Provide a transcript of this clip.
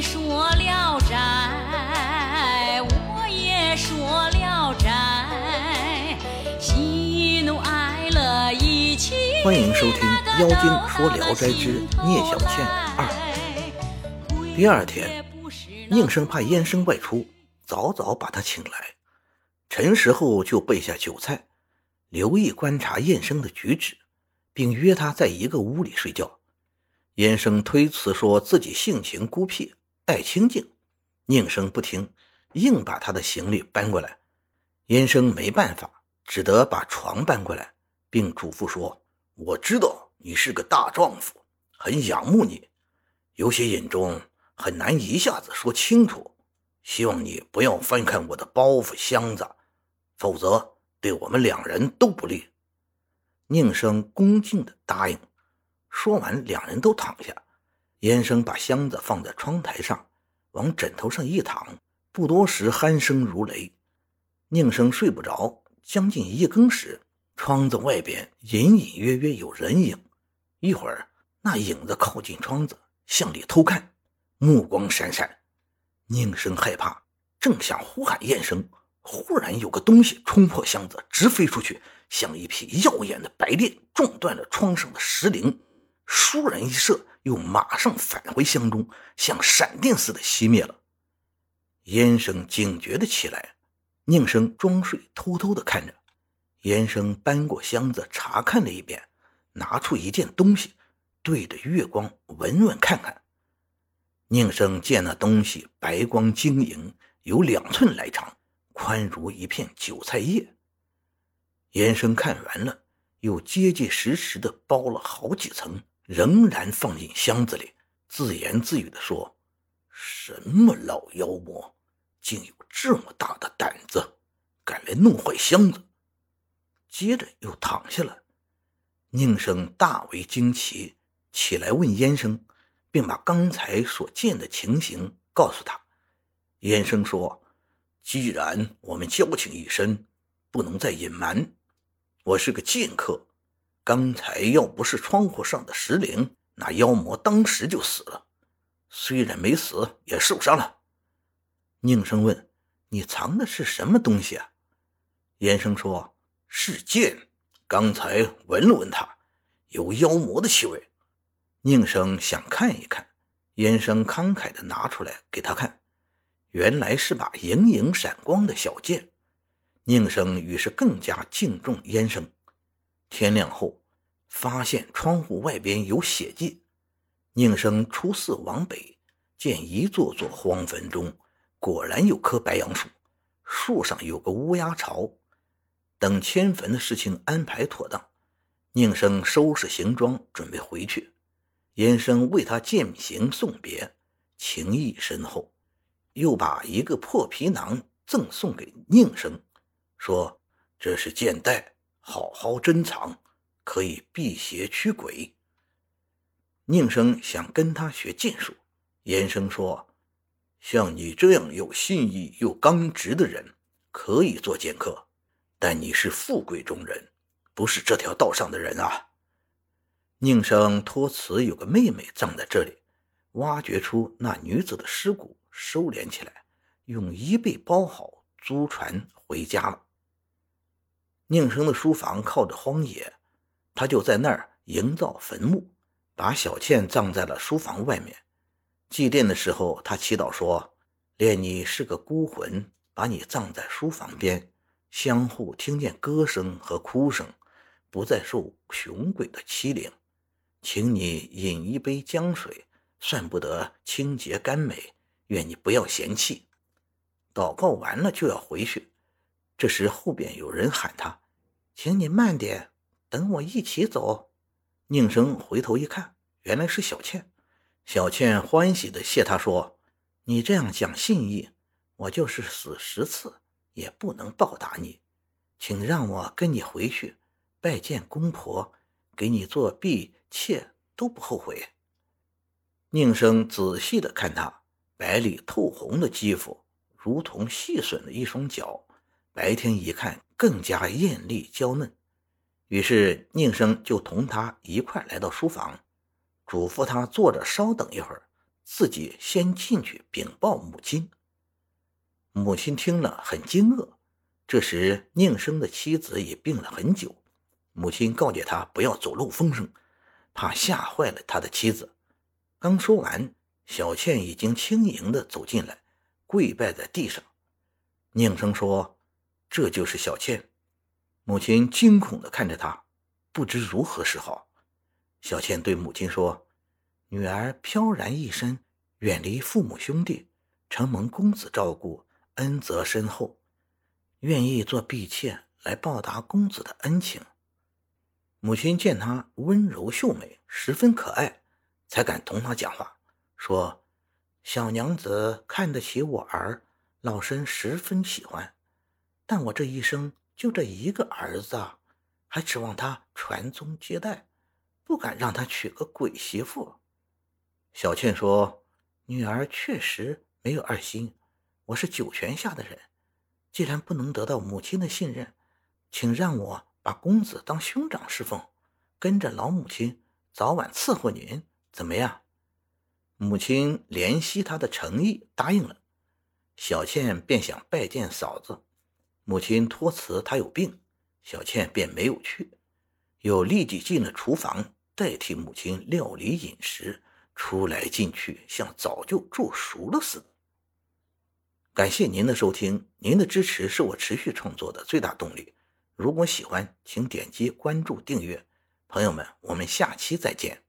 说聊斋，我也说聊斋，喜怒哀乐一起。欢迎收听《妖精说聊斋之聂小倩二》。第二天，宁生怕燕生外出，早早把他请来。辰时后就备下酒菜，留意观察燕生的举止，并约他在一个屋里睡觉。燕生推辞说自己性情孤僻，爱清静。宁生不听，硬把他的行李搬过来。燕生没办法，只得把床搬过来，并嘱咐说：“我知道你是个大丈夫，很仰慕你，有些隐衷很难一下子说清楚。希望你不要翻看我的包袱箱子。”否则，对我们两人都不利。宁生恭敬的答应。说完，两人都躺下。燕生把箱子放在窗台上，往枕头上一躺，不多时，鼾声如雷。宁生睡不着，将近一更时，窗子外边隐隐约约有人影。一会儿，那影子靠近窗子，向里偷看，目光闪闪。宁生害怕，正想呼喊燕生。忽然有个东西冲破箱子，直飞出去，像一匹耀眼的白链，撞断了窗上的石棂，倏然一射，又马上返回箱中，像闪电似的熄灭了。燕生警觉的起来，宁生装睡，偷偷的看着。燕生搬过箱子查看了一遍，拿出一件东西，对着月光闻闻看看。宁生见那东西白光晶莹，有两寸来长。宽如一片韭菜叶。严生看完了，又结结实实的包了好几层，仍然放进箱子里，自言自语的说：“什么老妖魔，竟有这么大的胆子，敢来弄坏箱子？”接着又躺下了。宁生大为惊奇，起来问燕生，并把刚才所见的情形告诉他。燕生说。既然我们交情已深，不能再隐瞒。我是个剑客，刚才要不是窗户上的石灵，那妖魔当时就死了。虽然没死，也受伤了。宁生问：“你藏的是什么东西啊？”燕生说：“是剑。刚才闻了闻它，有妖魔的气味。”宁生想看一看，燕生慷慨地拿出来给他看。原来是把莹莹闪光的小剑，宁生于是更加敬重燕生。天亮后，发现窗户外边有血迹。宁生出寺往北，见一座座荒坟中，果然有棵白杨树，树上有个乌鸦巢。等迁坟的事情安排妥当，宁生收拾行装准备回去。燕生为他饯行送别，情谊深厚。又把一个破皮囊赠送给宁生，说：“这是剑袋，好好珍藏，可以辟邪驱鬼。”宁生想跟他学剑术，严生说：“像你这样有信义又刚直的人，可以做剑客，但你是富贵中人，不是这条道上的人啊。”宁生托辞有个妹妹葬在这里，挖掘出那女子的尸骨。收敛起来，用衣被包好，租船回家了。宁生的书房靠着荒野，他就在那儿营造坟墓，把小倩葬在了书房外面。祭奠的时候，他祈祷说：“念你是个孤魂，把你葬在书房边，相互听见歌声和哭声，不再受雄鬼的欺凌，请你饮一杯江水，算不得清洁甘美。”愿你不要嫌弃。祷告完了就要回去，这时后边有人喊他：“请你慢点，等我一起走。”宁生回头一看，原来是小倩。小倩欢喜的谢他说：“你这样讲信义，我就是死十次也不能报答你，请让我跟你回去拜见公婆，给你做婢妾都不后悔。”宁生仔细的看他。白里透红的肌肤，如同细损的一双脚，白天一看更加艳丽娇嫩。于是宁生就同他一块来到书房，嘱咐他坐着稍等一会儿，自己先进去禀报母亲。母亲听了很惊愕。这时，宁生的妻子也病了很久，母亲告诫他不要走漏风声，怕吓坏了他的妻子。刚说完，小倩已经轻盈地走进来，跪拜在地上。宁生说：“这就是小倩。”母亲惊恐地看着她，不知如何是好。小倩对母亲说：“女儿飘然一身，远离父母兄弟，承蒙公子照顾，恩泽深厚。”愿意做婢妾来报答公子的恩情。母亲见她温柔秀美，十分可爱，才敢同她讲话，说：“小娘子看得起我儿，老身十分喜欢。但我这一生就这一个儿子啊，还指望他传宗接代，不敢让他娶个鬼媳妇。”小倩说：“女儿确实没有二心，我是九泉下的人。”既然不能得到母亲的信任，请让我把公子当兄长侍奉，跟着老母亲早晚伺候您，怎么样？母亲怜惜他的诚意，答应了。小倩便想拜见嫂子，母亲托辞她有病，小倩便没有去，又立即进了厨房，代替母亲料理饮食，出来进去像早就做熟了似的。感谢您的收听，您的支持是我持续创作的最大动力。如果喜欢，请点击关注订阅。朋友们，我们下期再见。